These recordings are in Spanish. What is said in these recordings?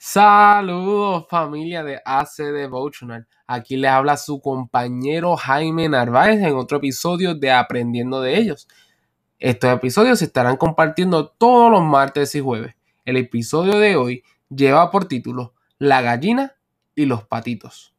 Saludos familia de AC Devotional. Aquí les habla su compañero Jaime Narváez en otro episodio de Aprendiendo de ellos. Estos episodios se estarán compartiendo todos los martes y jueves. El episodio de hoy lleva por título La gallina y los patitos.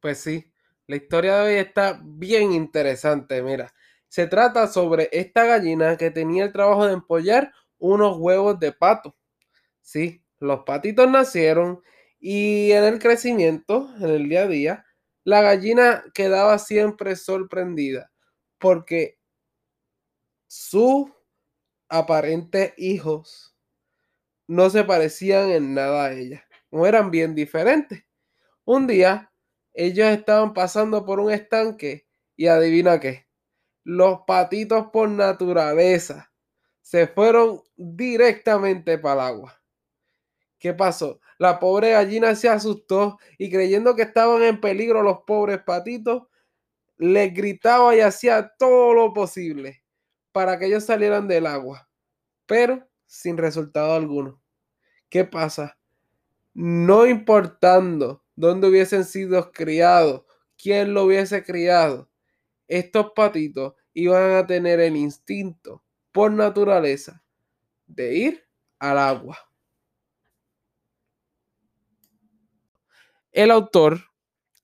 Pues sí, la historia de hoy está bien interesante, mira. Se trata sobre esta gallina que tenía el trabajo de empollar unos huevos de pato. Sí, los patitos nacieron y en el crecimiento, en el día a día, la gallina quedaba siempre sorprendida porque sus aparentes hijos no se parecían en nada a ella, no eran bien diferentes. Un día ellos estaban pasando por un estanque y adivina qué, los patitos por naturaleza se fueron directamente para el agua. ¿Qué pasó? La pobre gallina se asustó y creyendo que estaban en peligro los pobres patitos, les gritaba y hacía todo lo posible para que ellos salieran del agua, pero sin resultado alguno. ¿Qué pasa? No importando dónde hubiesen sido criados, quién lo hubiese criado, estos patitos iban a tener el instinto por naturaleza de ir al agua. El autor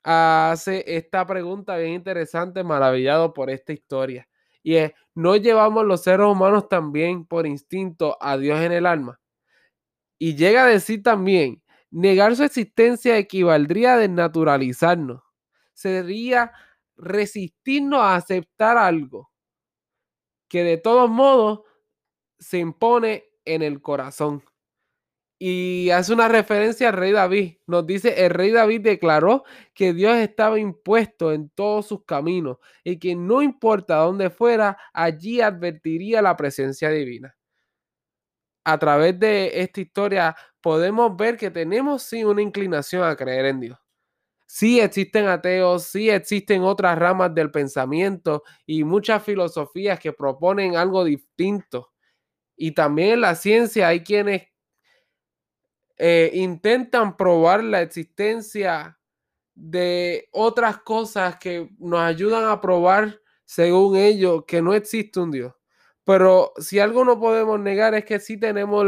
hace esta pregunta bien interesante, maravillado por esta historia. Y es, ¿no llevamos los seres humanos también por instinto a Dios en el alma? Y llega a decir también, Negar su existencia equivaldría a desnaturalizarnos. Sería resistirnos a aceptar algo que de todos modos se impone en el corazón. Y hace una referencia al rey David. Nos dice, el rey David declaró que Dios estaba impuesto en todos sus caminos y que no importa dónde fuera, allí advertiría la presencia divina a través de esta historia podemos ver que tenemos sí una inclinación a creer en Dios. Sí existen ateos, sí existen otras ramas del pensamiento y muchas filosofías que proponen algo distinto. Y también en la ciencia hay quienes eh, intentan probar la existencia de otras cosas que nos ayudan a probar, según ellos, que no existe un Dios. Pero si algo no podemos negar es que sí tenemos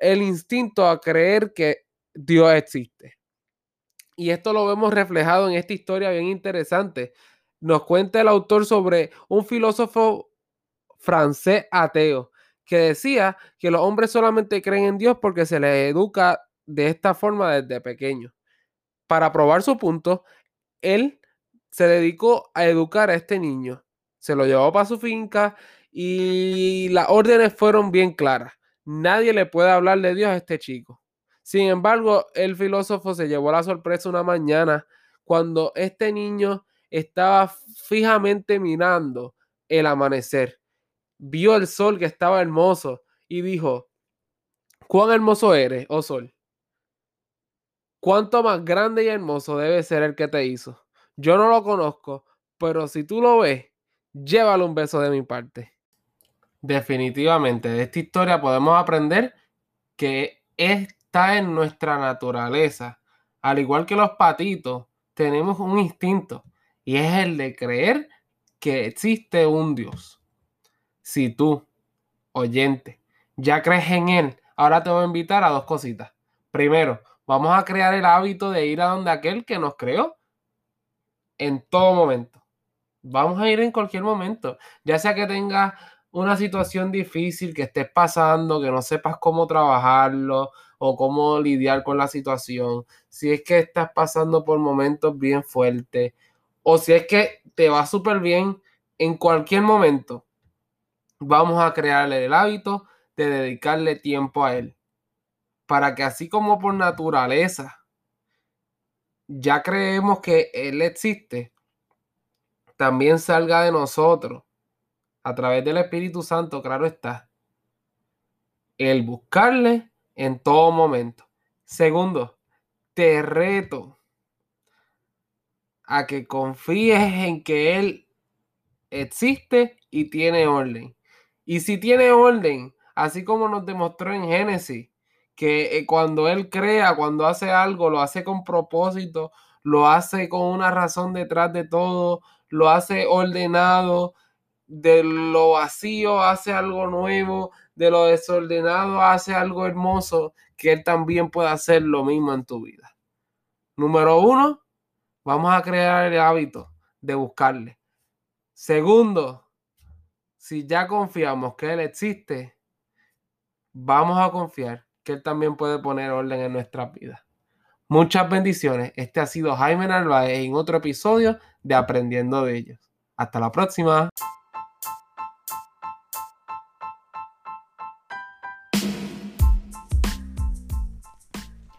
el instinto a creer que Dios existe. Y esto lo vemos reflejado en esta historia bien interesante. Nos cuenta el autor sobre un filósofo francés ateo que decía que los hombres solamente creen en Dios porque se les educa de esta forma desde pequeño. Para probar su punto, él se dedicó a educar a este niño. Se lo llevó para su finca y las órdenes fueron bien claras. Nadie le puede hablar de Dios a este chico. Sin embargo, el filósofo se llevó la sorpresa una mañana cuando este niño estaba fijamente mirando el amanecer. Vio el sol que estaba hermoso y dijo, ¿cuán hermoso eres, oh sol? ¿Cuánto más grande y hermoso debe ser el que te hizo? Yo no lo conozco, pero si tú lo ves, llévalo un beso de mi parte. Definitivamente, de esta historia podemos aprender que está en nuestra naturaleza. Al igual que los patitos, tenemos un instinto y es el de creer que existe un Dios. Si tú, oyente, ya crees en Él, ahora te voy a invitar a dos cositas. Primero, vamos a crear el hábito de ir a donde aquel que nos creó en todo momento. Vamos a ir en cualquier momento, ya sea que tengas una situación difícil que estés pasando, que no sepas cómo trabajarlo o cómo lidiar con la situación, si es que estás pasando por momentos bien fuertes o si es que te va súper bien en cualquier momento, vamos a crearle el hábito de dedicarle tiempo a él. Para que así como por naturaleza ya creemos que él existe, también salga de nosotros a través del Espíritu Santo, claro está, el buscarle en todo momento. Segundo, te reto a que confíes en que Él existe y tiene orden. Y si tiene orden, así como nos demostró en Génesis, que eh, cuando Él crea, cuando hace algo, lo hace con propósito, lo hace con una razón detrás de todo, lo hace ordenado, de lo vacío hace algo nuevo, de lo desordenado hace algo hermoso, que Él también puede hacer lo mismo en tu vida. Número uno, vamos a crear el hábito de buscarle. Segundo, si ya confiamos que Él existe, vamos a confiar que Él también puede poner orden en nuestras vidas. Muchas bendiciones. Este ha sido Jaime Narváez en otro episodio de Aprendiendo de ellos. Hasta la próxima.